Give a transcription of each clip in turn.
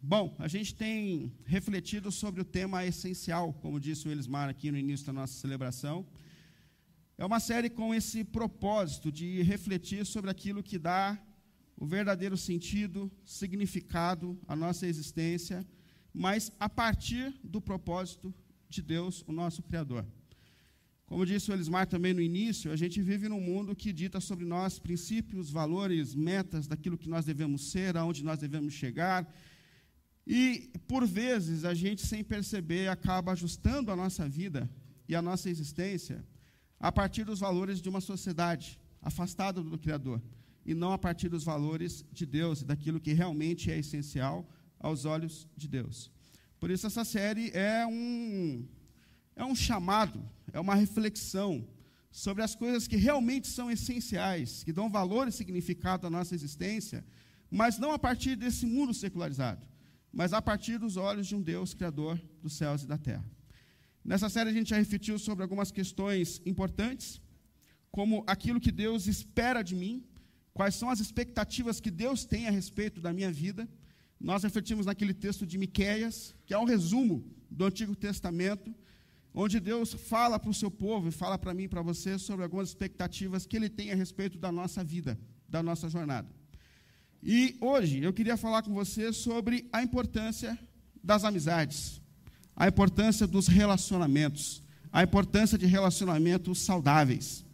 Bom, a gente tem refletido sobre o tema essencial, como disse o Elismar aqui no início da nossa celebração. É uma série com esse propósito de refletir sobre aquilo que dá o verdadeiro sentido, significado à nossa existência, mas a partir do propósito de Deus, o nosso Criador. Como disse o Elismar também no início, a gente vive num mundo que dita sobre nós princípios, valores, metas daquilo que nós devemos ser, aonde nós devemos chegar. E, por vezes, a gente, sem perceber, acaba ajustando a nossa vida e a nossa existência a partir dos valores de uma sociedade afastada do Criador, e não a partir dos valores de Deus e daquilo que realmente é essencial aos olhos de Deus. Por isso, essa série é um, é um chamado, é uma reflexão sobre as coisas que realmente são essenciais, que dão valor e significado à nossa existência, mas não a partir desse mundo secularizado, mas a partir dos olhos de um Deus criador dos céus e da terra. Nessa série a gente já refletiu sobre algumas questões importantes, como aquilo que Deus espera de mim, quais são as expectativas que Deus tem a respeito da minha vida. Nós refletimos naquele texto de Miqueias, que é um resumo do Antigo Testamento, onde Deus fala para o seu povo e fala para mim e para você sobre algumas expectativas que Ele tem a respeito da nossa vida, da nossa jornada. E hoje eu queria falar com você sobre a importância das amizades, a importância dos relacionamentos, a importância de relacionamentos saudáveis.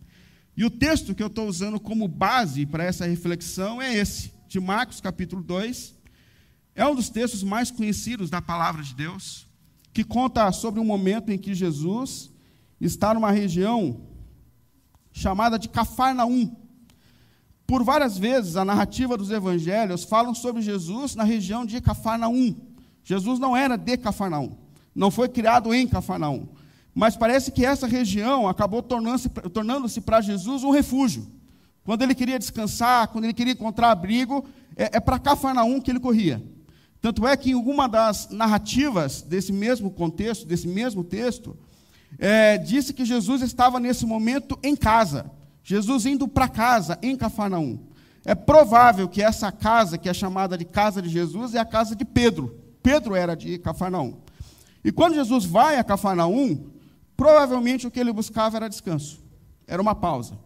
E o texto que eu estou usando como base para essa reflexão é esse, de Marcos capítulo 2. É um dos textos mais conhecidos da palavra de Deus que conta sobre um momento em que Jesus está numa região chamada de Cafarnaum. Por várias vezes, a narrativa dos evangelhos falam sobre Jesus na região de Cafarnaum. Jesus não era de Cafarnaum, não foi criado em Cafarnaum. Mas parece que essa região acabou tornando-se tornando para Jesus um refúgio. Quando ele queria descansar, quando ele queria encontrar abrigo, é, é para Cafarnaum que ele corria. Tanto é que em alguma das narrativas desse mesmo contexto, desse mesmo texto, é, disse que Jesus estava nesse momento em casa. Jesus indo para casa, em Cafarnaum. É provável que essa casa, que é chamada de casa de Jesus, é a casa de Pedro. Pedro era de Cafarnaum. E quando Jesus vai a Cafarnaum, provavelmente o que ele buscava era descanso. Era uma pausa.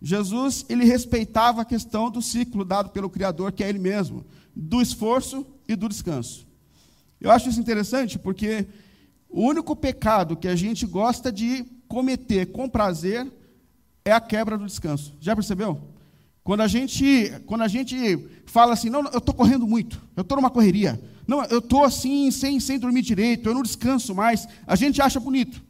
Jesus, ele respeitava a questão do ciclo dado pelo Criador, que é ele mesmo, do esforço e do descanso. Eu acho isso interessante porque o único pecado que a gente gosta de cometer com prazer é a quebra do descanso. Já percebeu? Quando a gente, quando a gente fala assim, não, eu estou correndo muito, eu estou numa correria, não, eu estou assim, sem, sem dormir direito, eu não descanso mais, a gente acha bonito.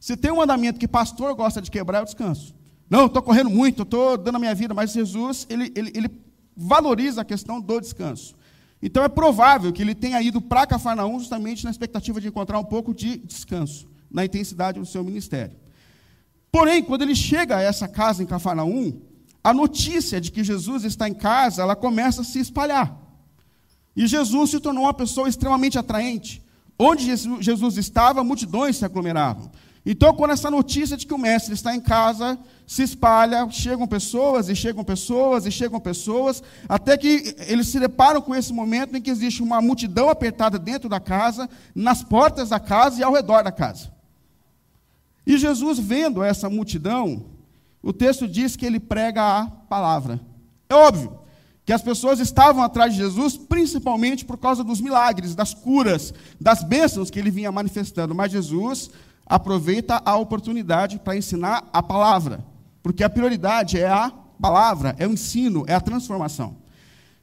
Se tem um mandamento que pastor gosta de quebrar, é o descanso. Não, eu estou correndo muito, eu estou dando a minha vida, mas Jesus, ele, ele, ele valoriza a questão do descanso. Então é provável que ele tenha ido para Cafarnaum justamente na expectativa de encontrar um pouco de descanso na intensidade do seu ministério. Porém, quando ele chega a essa casa em Cafarnaum, a notícia de que Jesus está em casa, ela começa a se espalhar. E Jesus se tornou uma pessoa extremamente atraente. Onde Jesus estava, multidões se aglomeravam. Então, quando essa notícia de que o mestre está em casa se espalha, chegam pessoas e chegam pessoas e chegam pessoas, até que eles se deparam com esse momento em que existe uma multidão apertada dentro da casa, nas portas da casa e ao redor da casa. E Jesus, vendo essa multidão, o texto diz que ele prega a palavra. É óbvio que as pessoas estavam atrás de Jesus principalmente por causa dos milagres, das curas, das bênçãos que ele vinha manifestando, mas Jesus aproveita a oportunidade para ensinar a palavra, porque a prioridade é a palavra, é o ensino, é a transformação.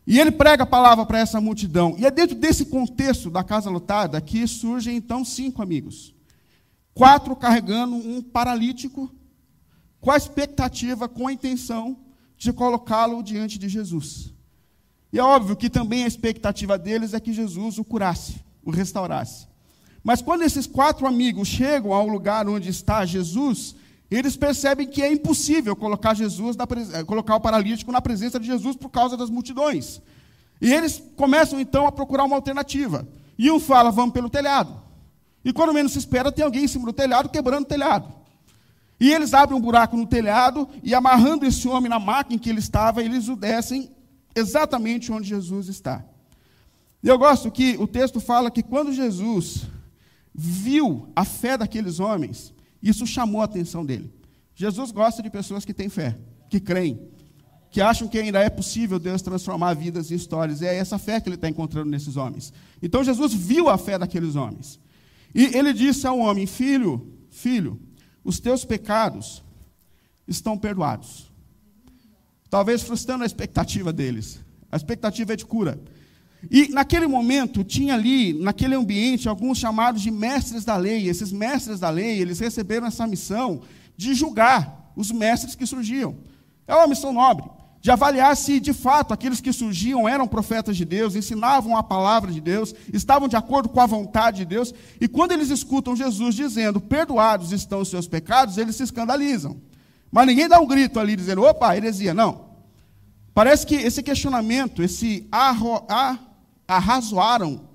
E ele prega a palavra para essa multidão. E é dentro desse contexto da casa lotada que surgem então cinco amigos. Quatro carregando um paralítico, com a expectativa, com a intenção de colocá-lo diante de Jesus. E é óbvio que também a expectativa deles é que Jesus o curasse, o restaurasse. Mas quando esses quatro amigos chegam ao lugar onde está Jesus, eles percebem que é impossível colocar Jesus na, eh, colocar o paralítico na presença de Jesus por causa das multidões. E eles começam então a procurar uma alternativa. E um fala, vamos pelo telhado. E quando menos se espera, tem alguém em cima do telhado quebrando o telhado. E eles abrem um buraco no telhado e amarrando esse homem na maca em que ele estava, eles o descem exatamente onde Jesus está. E eu gosto que o texto fala que quando Jesus viu a fé daqueles homens, isso chamou a atenção dele. Jesus gosta de pessoas que têm fé, que creem, que acham que ainda é possível Deus transformar vidas e histórias. E é essa fé que ele está encontrando nesses homens. Então Jesus viu a fé daqueles homens. E ele disse ao homem: Filho, filho, os teus pecados estão perdoados. Talvez frustrando a expectativa deles. A expectativa é de cura. E naquele momento tinha ali, naquele ambiente, alguns chamados de mestres da lei. Esses mestres da lei, eles receberam essa missão de julgar os mestres que surgiam. É uma missão nobre, de avaliar se de fato aqueles que surgiam eram profetas de Deus, ensinavam a palavra de Deus, estavam de acordo com a vontade de Deus. E quando eles escutam Jesus dizendo: "Perdoados estão os seus pecados", eles se escandalizam. Mas ninguém dá um grito ali dizendo: "Opa, heresia", não. Parece que esse questionamento, esse arro, arrazoaram,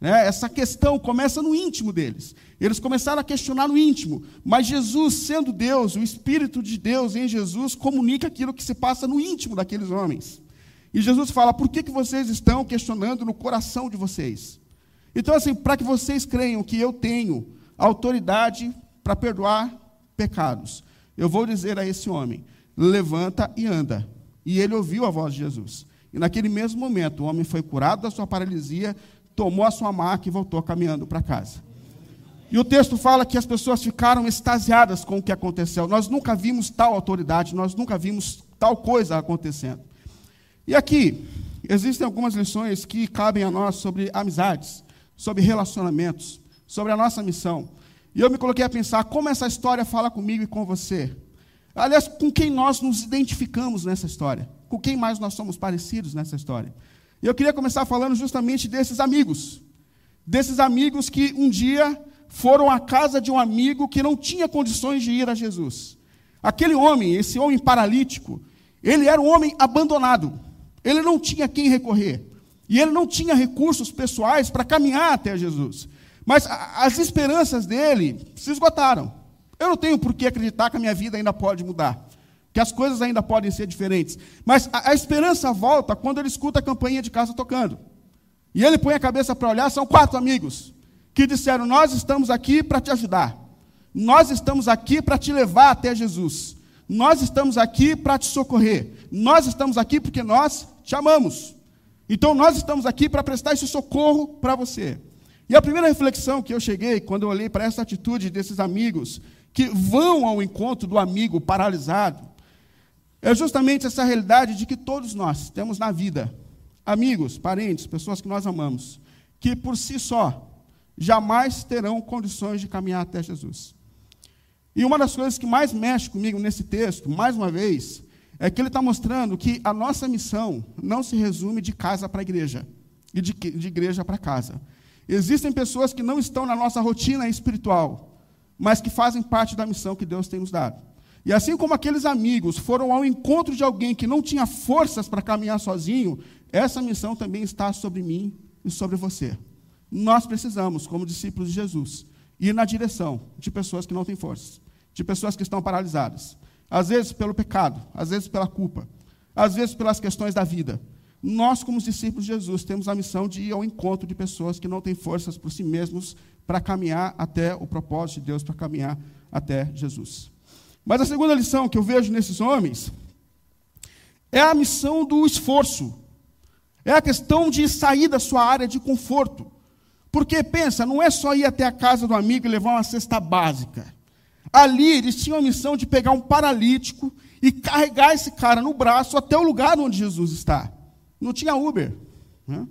né, essa questão começa no íntimo deles. Eles começaram a questionar no íntimo, mas Jesus, sendo Deus, o Espírito de Deus em Jesus, comunica aquilo que se passa no íntimo daqueles homens. E Jesus fala: por que, que vocês estão questionando no coração de vocês? Então, assim, para que vocês creiam que eu tenho autoridade para perdoar pecados, eu vou dizer a esse homem: levanta e anda. E ele ouviu a voz de Jesus. E naquele mesmo momento, o homem foi curado da sua paralisia, tomou a sua maca e voltou caminhando para casa. E o texto fala que as pessoas ficaram extasiadas com o que aconteceu. Nós nunca vimos tal autoridade, nós nunca vimos tal coisa acontecendo. E aqui, existem algumas lições que cabem a nós sobre amizades, sobre relacionamentos, sobre a nossa missão. E eu me coloquei a pensar como essa história fala comigo e com você. Aliás, com quem nós nos identificamos nessa história? Com quem mais nós somos parecidos nessa história? E eu queria começar falando justamente desses amigos. Desses amigos que um dia foram à casa de um amigo que não tinha condições de ir a Jesus. Aquele homem, esse homem paralítico, ele era um homem abandonado. Ele não tinha quem recorrer. E ele não tinha recursos pessoais para caminhar até Jesus. Mas as esperanças dele se esgotaram. Eu não tenho por que acreditar que a minha vida ainda pode mudar, que as coisas ainda podem ser diferentes. Mas a, a esperança volta quando ele escuta a campainha de casa tocando. E ele põe a cabeça para olhar, são quatro amigos que disseram: Nós estamos aqui para te ajudar. Nós estamos aqui para te levar até Jesus. Nós estamos aqui para te socorrer. Nós estamos aqui porque nós te amamos. Então nós estamos aqui para prestar esse socorro para você. E a primeira reflexão que eu cheguei quando eu olhei para essa atitude desses amigos que vão ao encontro do amigo paralisado, é justamente essa realidade de que todos nós temos na vida amigos, parentes, pessoas que nós amamos, que por si só jamais terão condições de caminhar até Jesus. E uma das coisas que mais mexe comigo nesse texto, mais uma vez, é que ele está mostrando que a nossa missão não se resume de casa para igreja e de, de igreja para casa. Existem pessoas que não estão na nossa rotina espiritual, mas que fazem parte da missão que Deus tem nos dado. E assim como aqueles amigos foram ao encontro de alguém que não tinha forças para caminhar sozinho, essa missão também está sobre mim e sobre você. Nós precisamos, como discípulos de Jesus, ir na direção de pessoas que não têm forças, de pessoas que estão paralisadas, às vezes pelo pecado, às vezes pela culpa, às vezes pelas questões da vida. Nós, como discípulos de Jesus, temos a missão de ir ao encontro de pessoas que não têm forças por si mesmos para caminhar até o propósito de Deus, para caminhar até Jesus. Mas a segunda lição que eu vejo nesses homens é a missão do esforço. É a questão de sair da sua área de conforto. Porque, pensa, não é só ir até a casa do amigo e levar uma cesta básica. Ali eles tinham a missão de pegar um paralítico e carregar esse cara no braço até o lugar onde Jesus está. Não tinha Uber. Né?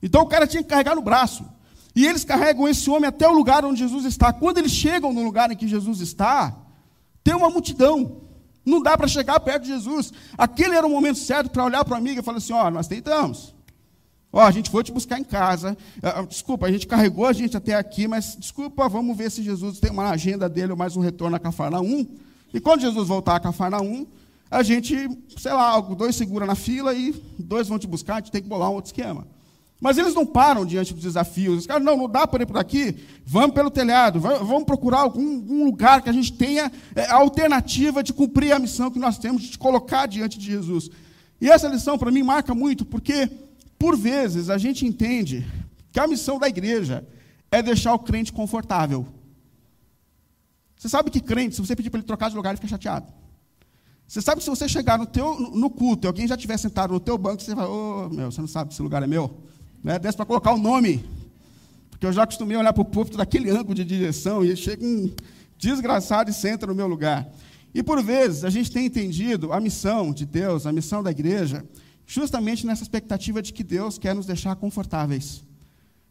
Então o cara tinha que carregar no braço. E eles carregam esse homem até o lugar onde Jesus está. Quando eles chegam no lugar em que Jesus está, tem uma multidão. Não dá para chegar perto de Jesus. Aquele era o momento certo para olhar para o amigo e falar assim: ó, nós tentamos. Ó, a gente foi te buscar em casa. Ah, ah, desculpa, a gente carregou a gente até aqui, mas desculpa, vamos ver se Jesus tem uma agenda dele ou mais um retorno a Cafarnaum. E quando Jesus voltar a Cafarnaum, a gente, sei lá, dois segura na fila e dois vão te buscar, a gente tem que bolar um outro esquema. Mas eles não param diante dos desafios. Os caras, não, não dá para ir por aqui, vamos pelo telhado, vamos procurar algum lugar que a gente tenha é, a alternativa de cumprir a missão que nós temos, de te colocar diante de Jesus. E essa lição, para mim, marca muito, porque Por vezes, a gente entende que a missão da igreja é deixar o crente confortável. Você sabe que crente, se você pedir para ele trocar de lugar, ele fica chateado. Você sabe que se você chegar no, teu, no culto e alguém já estiver sentado no teu banco, você vai, ô, oh, meu, você não sabe que esse lugar é meu? Né? Desce para colocar o nome. Porque eu já acostumei a olhar para o púlpito daquele ângulo de direção e chega um desgraçado e senta no meu lugar. E por vezes a gente tem entendido a missão de Deus, a missão da igreja, justamente nessa expectativa de que Deus quer nos deixar confortáveis.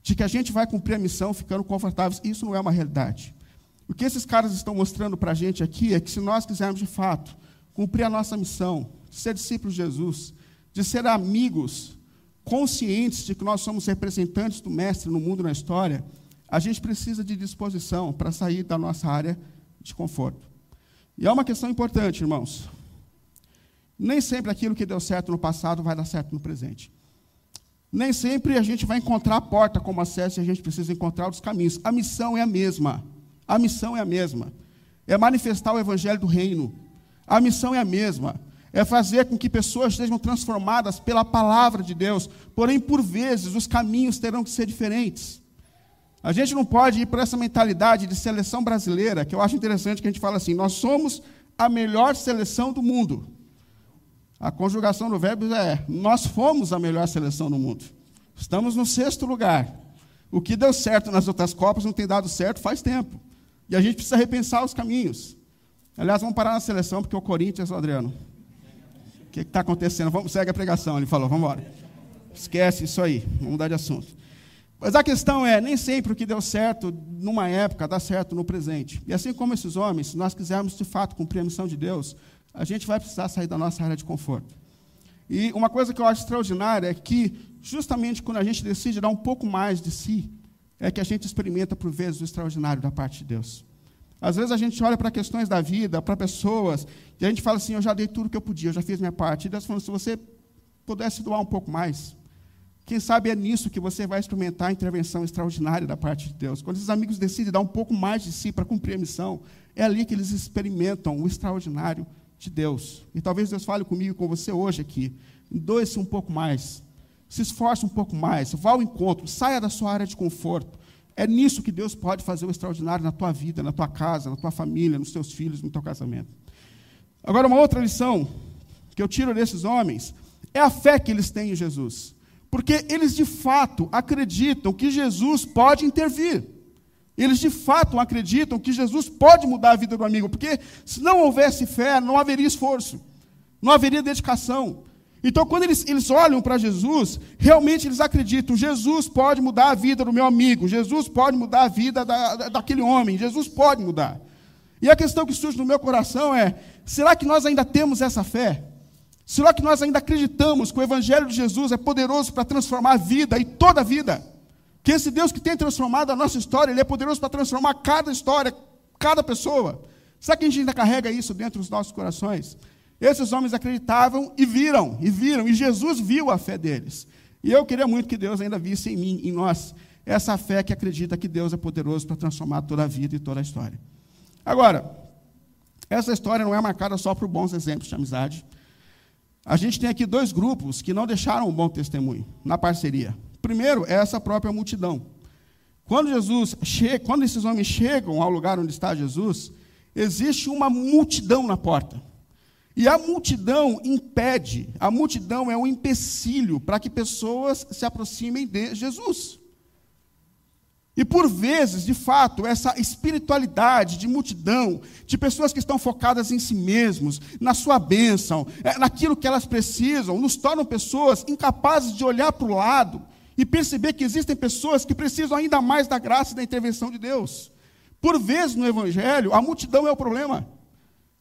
De que a gente vai cumprir a missão ficando confortáveis. Isso não é uma realidade. O que esses caras estão mostrando para a gente aqui é que se nós quisermos de fato cumprir a nossa missão, de ser discípulos de Jesus, de ser amigos, conscientes de que nós somos representantes do Mestre no mundo e na história, a gente precisa de disposição para sair da nossa área de conforto. E é uma questão importante, irmãos. Nem sempre aquilo que deu certo no passado vai dar certo no presente. Nem sempre a gente vai encontrar a porta como acesso e a gente precisa encontrar os caminhos. A missão é a mesma. A missão é a mesma. É manifestar o evangelho do reino. A missão é a mesma. É fazer com que pessoas sejam transformadas pela palavra de Deus. Porém, por vezes, os caminhos terão que ser diferentes. A gente não pode ir por essa mentalidade de seleção brasileira, que eu acho interessante que a gente fala assim: nós somos a melhor seleção do mundo. A conjugação do verbo é: nós fomos a melhor seleção do mundo. Estamos no sexto lugar. O que deu certo nas outras Copas não tem dado certo faz tempo. E a gente precisa repensar os caminhos. Aliás, vamos parar na seleção, porque o Corinthians, Adriano. O que está acontecendo? Vamos, segue a pregação, ele falou, vamos embora. Esquece isso aí, vamos mudar de assunto. Mas a questão é, nem sempre o que deu certo numa época dá certo no presente. E assim como esses homens, se nós quisermos de fato cumprir a missão de Deus, a gente vai precisar sair da nossa área de conforto. E uma coisa que eu acho extraordinária é que, justamente quando a gente decide dar um pouco mais de si, é que a gente experimenta, por vezes, o extraordinário da parte de Deus. Às vezes a gente olha para questões da vida, para pessoas, e a gente fala assim: eu já dei tudo que eu podia, eu já fiz minha parte. E Deus falou: se você pudesse doar um pouco mais, quem sabe é nisso que você vai experimentar a intervenção extraordinária da parte de Deus. Quando esses amigos decidem dar um pouco mais de si para cumprir a missão, é ali que eles experimentam o extraordinário de Deus. E talvez Deus fale comigo e com você hoje aqui. Doe-se um pouco mais. Se esforce um pouco mais. Vá ao encontro. Saia da sua área de conforto. É nisso que Deus pode fazer o extraordinário na tua vida, na tua casa, na tua família, nos teus filhos, no teu casamento. Agora, uma outra lição que eu tiro desses homens é a fé que eles têm em Jesus. Porque eles de fato acreditam que Jesus pode intervir. Eles de fato acreditam que Jesus pode mudar a vida do amigo, porque se não houvesse fé, não haveria esforço, não haveria dedicação. Então, quando eles, eles olham para Jesus, realmente eles acreditam: Jesus pode mudar a vida do meu amigo, Jesus pode mudar a vida da, da, daquele homem, Jesus pode mudar. E a questão que surge no meu coração é: será que nós ainda temos essa fé? Será que nós ainda acreditamos que o Evangelho de Jesus é poderoso para transformar a vida e toda a vida? Que esse Deus que tem transformado a nossa história, Ele é poderoso para transformar cada história, cada pessoa. Será que a gente ainda carrega isso dentro dos nossos corações? Esses homens acreditavam e viram, e viram, e Jesus viu a fé deles. E eu queria muito que Deus ainda visse em mim, em nós, essa fé que acredita que Deus é poderoso para transformar toda a vida e toda a história. Agora, essa história não é marcada só por bons exemplos de amizade. A gente tem aqui dois grupos que não deixaram um bom testemunho na parceria. Primeiro é essa própria multidão. Quando Jesus chega, quando esses homens chegam ao lugar onde está Jesus, existe uma multidão na porta. E a multidão impede, a multidão é um empecilho para que pessoas se aproximem de Jesus. E por vezes, de fato, essa espiritualidade de multidão, de pessoas que estão focadas em si mesmos, na sua bênção, é, naquilo que elas precisam, nos tornam pessoas incapazes de olhar para o lado e perceber que existem pessoas que precisam ainda mais da graça e da intervenção de Deus. Por vezes no Evangelho, a multidão é o problema.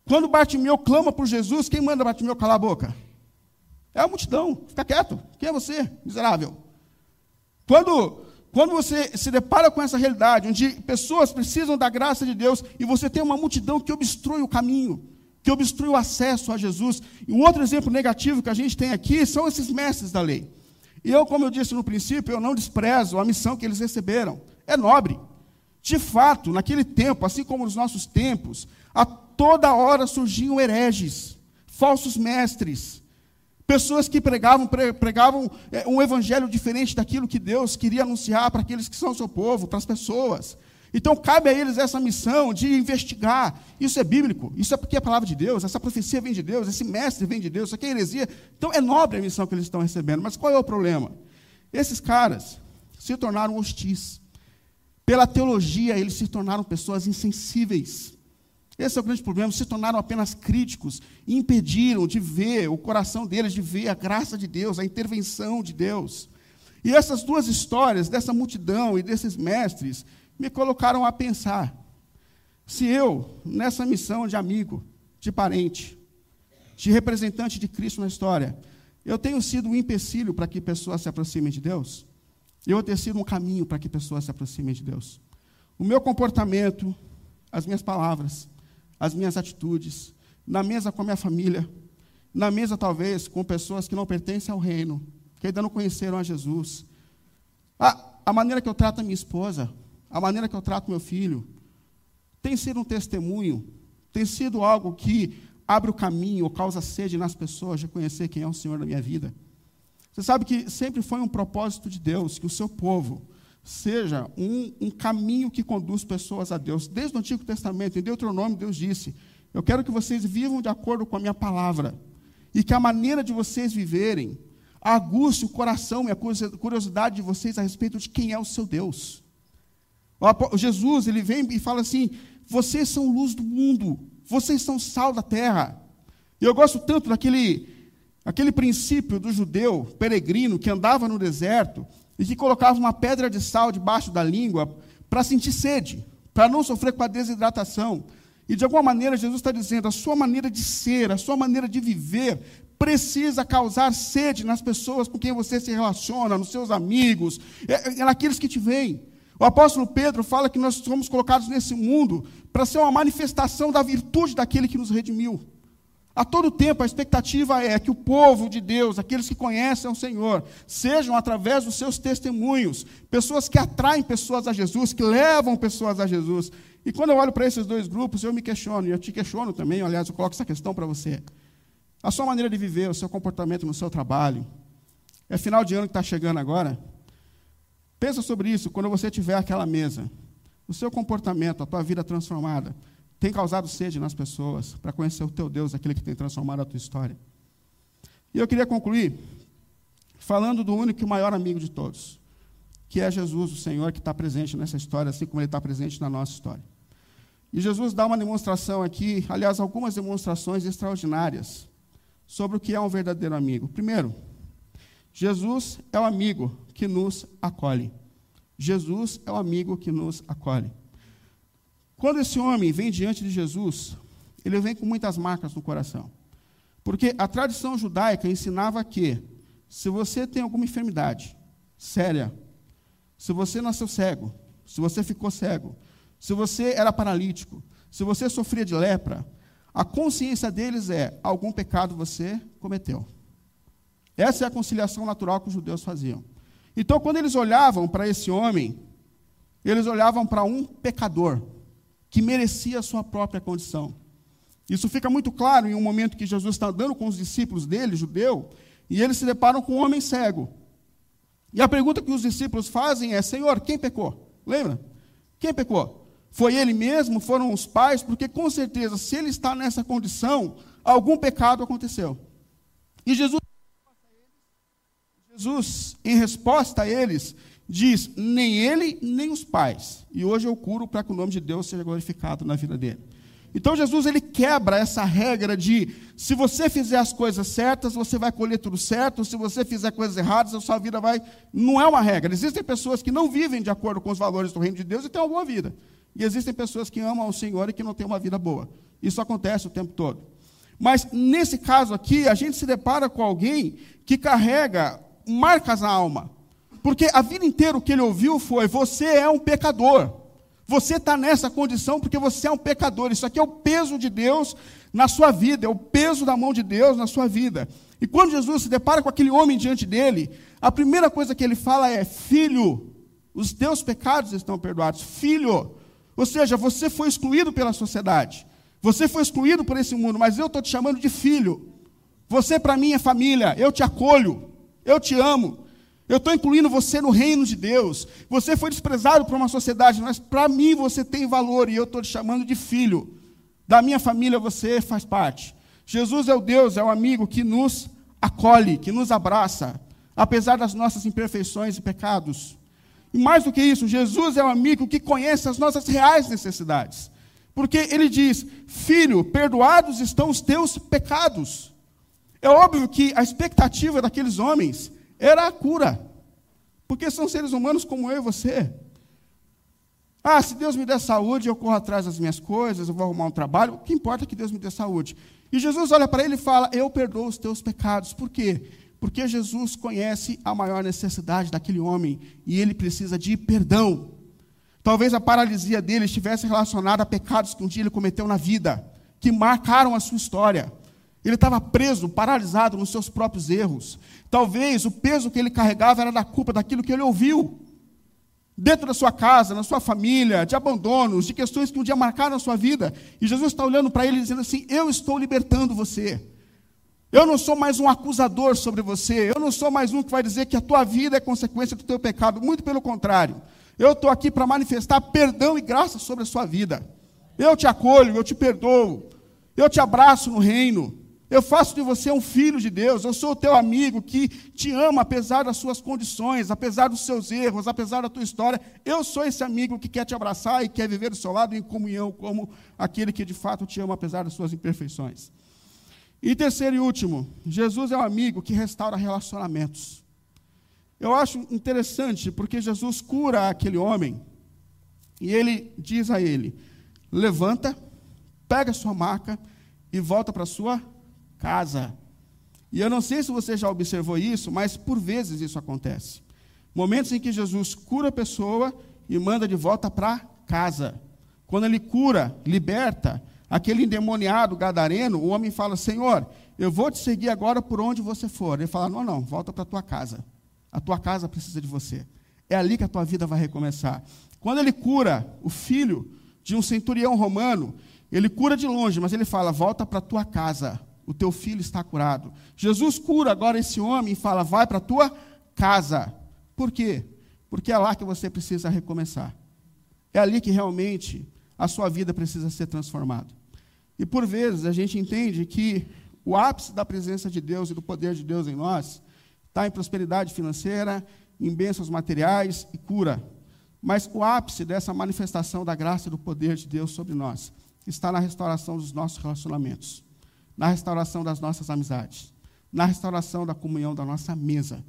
Quando Bartimeu clama por Jesus, quem manda Bartimeu calar a boca? É a multidão. Fica quieto. Quem é você, miserável? Quando, quando você se depara com essa realidade, onde pessoas precisam da graça de Deus e você tem uma multidão que obstrui o caminho, que obstrui o acesso a Jesus. E um outro exemplo negativo que a gente tem aqui são esses mestres da lei. E eu, como eu disse no princípio, eu não desprezo a missão que eles receberam. É nobre. De fato, naquele tempo, assim como nos nossos tempos, a toda hora surgiam hereges, falsos mestres, Pessoas que pregavam, pregavam é, um evangelho diferente daquilo que Deus queria anunciar para aqueles que são seu povo, para as pessoas. Então, cabe a eles essa missão de investigar. Isso é bíblico, isso é porque é a palavra de Deus, essa profecia vem de Deus, esse mestre vem de Deus, isso aqui é heresia. Então, é nobre a missão que eles estão recebendo. Mas qual é o problema? Esses caras se tornaram hostis. Pela teologia, eles se tornaram pessoas insensíveis. Esse é o grande problema. Se tornaram apenas críticos e impediram de ver o coração deles, de ver a graça de Deus, a intervenção de Deus. E essas duas histórias, dessa multidão e desses mestres, me colocaram a pensar: se eu, nessa missão de amigo, de parente, de representante de Cristo na história, eu tenho sido um empecilho para que pessoas se aproximem de Deus, eu tenho sido um caminho para que pessoas se aproximem de Deus. O meu comportamento, as minhas palavras, as minhas atitudes, na mesa com a minha família, na mesa talvez com pessoas que não pertencem ao reino, que ainda não conheceram a Jesus. A, a maneira que eu trato a minha esposa, a maneira que eu trato meu filho, tem sido um testemunho, tem sido algo que abre o caminho ou causa sede nas pessoas de conhecer quem é o Senhor da minha vida. Você sabe que sempre foi um propósito de Deus que o seu povo seja um, um, caminho que conduz pessoas a Deus. Desde o Antigo Testamento, em Deuteronômio, Deus disse: Eu quero que vocês vivam de acordo com a minha palavra, e que a maneira de vocês viverem aguce o coração e a curiosidade de vocês a respeito de quem é o seu Deus. Jesus, ele vem e fala assim: Vocês são luz do mundo, vocês são sal da terra. E eu gosto tanto daquele aquele princípio do judeu peregrino que andava no deserto e que colocava uma pedra de sal debaixo da língua para sentir sede, para não sofrer com a desidratação. E de alguma maneira Jesus está dizendo: a sua maneira de ser, a sua maneira de viver, precisa causar sede nas pessoas com quem você se relaciona, nos seus amigos, é, é naqueles que te veem. O apóstolo Pedro fala que nós somos colocados nesse mundo para ser uma manifestação da virtude daquele que nos redimiu. A todo tempo a expectativa é que o povo de Deus, aqueles que conhecem o Senhor, sejam através dos seus testemunhos, pessoas que atraem pessoas a Jesus, que levam pessoas a Jesus. E quando eu olho para esses dois grupos, eu me questiono, e eu te questiono também, aliás, eu coloco essa questão para você. A sua maneira de viver, o seu comportamento no seu trabalho. É final de ano que está chegando agora. Pensa sobre isso quando você tiver aquela mesa. O seu comportamento, a tua vida transformada tem causado sede nas pessoas para conhecer o teu Deus, aquele que tem transformado a tua história. E eu queria concluir falando do único e maior amigo de todos, que é Jesus, o Senhor, que está presente nessa história, assim como ele está presente na nossa história. E Jesus dá uma demonstração aqui, aliás, algumas demonstrações extraordinárias sobre o que é um verdadeiro amigo. Primeiro, Jesus é o amigo que nos acolhe. Jesus é o amigo que nos acolhe. Quando esse homem vem diante de Jesus, ele vem com muitas marcas no coração. Porque a tradição judaica ensinava que, se você tem alguma enfermidade séria, se você nasceu cego, se você ficou cego, se você era paralítico, se você sofria de lepra, a consciência deles é: algum pecado você cometeu. Essa é a conciliação natural que os judeus faziam. Então, quando eles olhavam para esse homem, eles olhavam para um pecador, que merecia a sua própria condição. Isso fica muito claro em um momento que Jesus está andando com os discípulos dele, judeu, e eles se deparam com um homem cego. E a pergunta que os discípulos fazem é: Senhor, quem pecou? Lembra? Quem pecou? Foi ele mesmo? Foram os pais? Porque com certeza, se ele está nessa condição, algum pecado aconteceu. E Jesus, Jesus, em resposta a eles, diz: nem ele, nem os pais. E hoje eu curo para que o nome de Deus seja glorificado na vida dele. Então Jesus ele quebra essa regra de se você fizer as coisas certas, você vai colher tudo certo, se você fizer coisas erradas, a sua vida vai. Não é uma regra. Existem pessoas que não vivem de acordo com os valores do reino de Deus e têm uma boa vida. E existem pessoas que amam ao Senhor e que não têm uma vida boa. Isso acontece o tempo todo. Mas nesse caso aqui, a gente se depara com alguém que carrega marcas na alma. Porque a vida inteira o que ele ouviu foi: você é um pecador. Você está nessa condição porque você é um pecador. Isso aqui é o peso de Deus na sua vida, é o peso da mão de Deus na sua vida. E quando Jesus se depara com aquele homem diante dele, a primeira coisa que ele fala é: Filho, os teus pecados estão perdoados. Filho, ou seja, você foi excluído pela sociedade, você foi excluído por esse mundo, mas eu estou te chamando de filho. Você, para mim, é família. Eu te acolho. Eu te amo. Eu estou incluindo você no reino de Deus. Você foi desprezado por uma sociedade, mas para mim você tem valor e eu estou te chamando de filho. Da minha família você faz parte. Jesus é o Deus, é o amigo que nos acolhe, que nos abraça, apesar das nossas imperfeições e pecados. E mais do que isso, Jesus é o amigo que conhece as nossas reais necessidades. Porque ele diz: Filho, perdoados estão os teus pecados. É óbvio que a expectativa daqueles homens era a cura. Porque são seres humanos como eu e você. Ah, se Deus me der saúde, eu corro atrás das minhas coisas, eu vou arrumar um trabalho. O que importa é que Deus me dê saúde. E Jesus olha para ele e fala: Eu perdoo os teus pecados. Por quê? Porque Jesus conhece a maior necessidade daquele homem e ele precisa de perdão. Talvez a paralisia dele estivesse relacionada a pecados que um dia ele cometeu na vida, que marcaram a sua história. Ele estava preso, paralisado nos seus próprios erros. Talvez o peso que ele carregava era da culpa daquilo que ele ouviu. Dentro da sua casa, na sua família, de abandonos, de questões que um dia marcaram a sua vida. E Jesus está olhando para ele dizendo assim: Eu estou libertando você. Eu não sou mais um acusador sobre você. Eu não sou mais um que vai dizer que a tua vida é consequência do teu pecado. Muito pelo contrário. Eu estou aqui para manifestar perdão e graça sobre a sua vida. Eu te acolho, eu te perdoo. Eu te abraço no reino. Eu faço de você um filho de Deus. Eu sou o teu amigo que te ama apesar das suas condições, apesar dos seus erros, apesar da tua história. Eu sou esse amigo que quer te abraçar e quer viver do seu lado em comunhão, como aquele que de fato te ama apesar das suas imperfeições. E terceiro e último, Jesus é o amigo que restaura relacionamentos. Eu acho interessante porque Jesus cura aquele homem e ele diz a ele: levanta, pega sua maca e volta para sua casa. E eu não sei se você já observou isso, mas por vezes isso acontece. Momentos em que Jesus cura a pessoa e manda de volta para casa. Quando ele cura, liberta aquele endemoniado gadareno, o homem fala: Senhor, eu vou te seguir agora por onde você for. Ele fala: Não, não, volta para a tua casa. A tua casa precisa de você. É ali que a tua vida vai recomeçar. Quando ele cura o filho de um centurião romano, ele cura de longe, mas ele fala: Volta para a tua casa o teu filho está curado. Jesus cura agora esse homem e fala: vai para a tua casa. Por quê? Porque é lá que você precisa recomeçar. É ali que realmente a sua vida precisa ser transformada. E por vezes a gente entende que o ápice da presença de Deus e do poder de Deus em nós está em prosperidade financeira, em bênçãos materiais e cura. Mas o ápice dessa manifestação da graça e do poder de Deus sobre nós está na restauração dos nossos relacionamentos na restauração das nossas amizades, na restauração da comunhão da nossa mesa.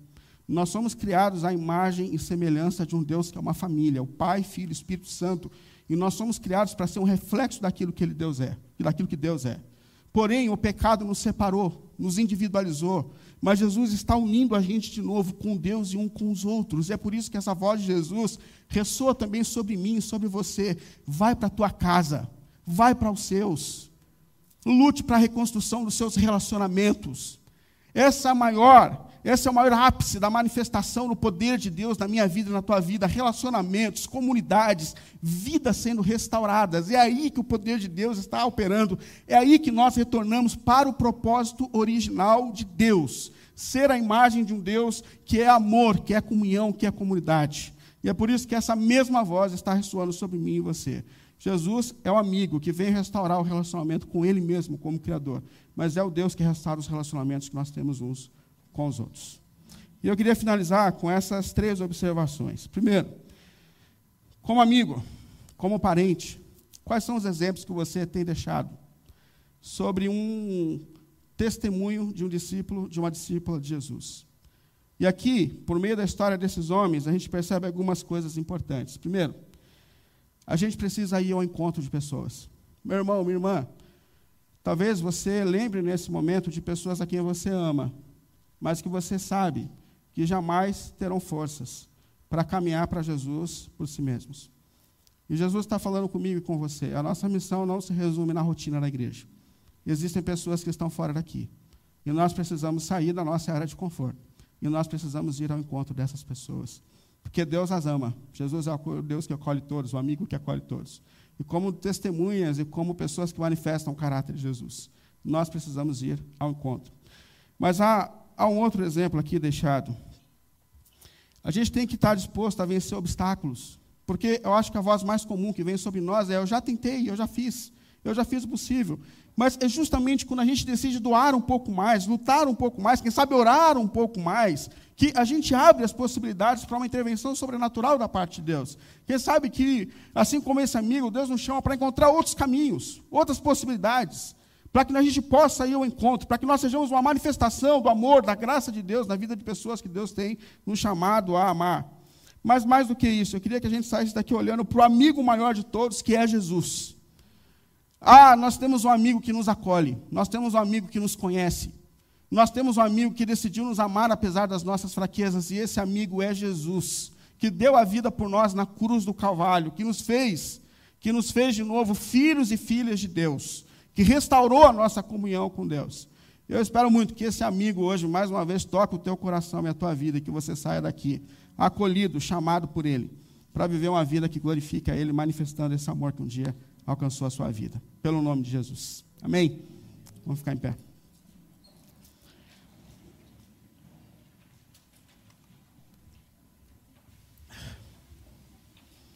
Nós somos criados à imagem e semelhança de um Deus que é uma família, o Pai, Filho, Espírito Santo, e nós somos criados para ser um reflexo daquilo que ele Deus é, e daquilo que Deus é. Porém, o pecado nos separou, nos individualizou, mas Jesus está unindo a gente de novo com Deus e um com os outros. E é por isso que essa voz de Jesus ressoa também sobre mim e sobre você. Vai para a tua casa, vai para os seus. Lute para a reconstrução dos seus relacionamentos. Essa é a maior, esse é o maior ápice da manifestação do poder de Deus na minha vida e na tua vida. Relacionamentos, comunidades, vidas sendo restauradas. É aí que o poder de Deus está operando. É aí que nós retornamos para o propósito original de Deus. Ser a imagem de um Deus que é amor, que é comunhão, que é comunidade. E é por isso que essa mesma voz está ressoando sobre mim e você. Jesus é o amigo que vem restaurar o relacionamento com Ele mesmo, como Criador, mas é o Deus que restaura os relacionamentos que nós temos uns com os outros. E eu queria finalizar com essas três observações. Primeiro, como amigo, como parente, quais são os exemplos que você tem deixado sobre um testemunho de um discípulo, de uma discípula de Jesus? E aqui, por meio da história desses homens, a gente percebe algumas coisas importantes. Primeiro, a gente precisa ir ao encontro de pessoas. Meu irmão, minha irmã, talvez você lembre nesse momento de pessoas a quem você ama, mas que você sabe que jamais terão forças para caminhar para Jesus por si mesmos. E Jesus está falando comigo e com você. A nossa missão não se resume na rotina da igreja. Existem pessoas que estão fora daqui. E nós precisamos sair da nossa área de conforto. E nós precisamos ir ao encontro dessas pessoas. Porque Deus as ama. Jesus é o Deus que acolhe todos, o amigo que acolhe todos. E como testemunhas e como pessoas que manifestam o caráter de Jesus, nós precisamos ir ao encontro. Mas há, há um outro exemplo aqui deixado. A gente tem que estar disposto a vencer obstáculos. Porque eu acho que a voz mais comum que vem sobre nós é: eu já tentei, eu já fiz, eu já fiz o possível. Mas é justamente quando a gente decide doar um pouco mais, lutar um pouco mais, quem sabe orar um pouco mais, que a gente abre as possibilidades para uma intervenção sobrenatural da parte de Deus. Quem sabe que, assim como esse amigo, Deus nos chama para encontrar outros caminhos, outras possibilidades, para que a gente possa ir ao encontro, para que nós sejamos uma manifestação do amor, da graça de Deus na vida de pessoas que Deus tem nos chamado a amar. Mas mais do que isso, eu queria que a gente saísse daqui olhando para o amigo maior de todos, que é Jesus. Ah, nós temos um amigo que nos acolhe, nós temos um amigo que nos conhece, nós temos um amigo que decidiu nos amar apesar das nossas fraquezas, e esse amigo é Jesus, que deu a vida por nós na cruz do Calvário, que nos fez, que nos fez de novo filhos e filhas de Deus, que restaurou a nossa comunhão com Deus. Eu espero muito que esse amigo hoje, mais uma vez, toque o teu coração e a tua vida, e que você saia daqui acolhido, chamado por Ele, para viver uma vida que glorifica Ele, manifestando esse amor que um dia alcançou a sua vida. Pelo nome de Jesus. Amém? Vamos ficar em pé.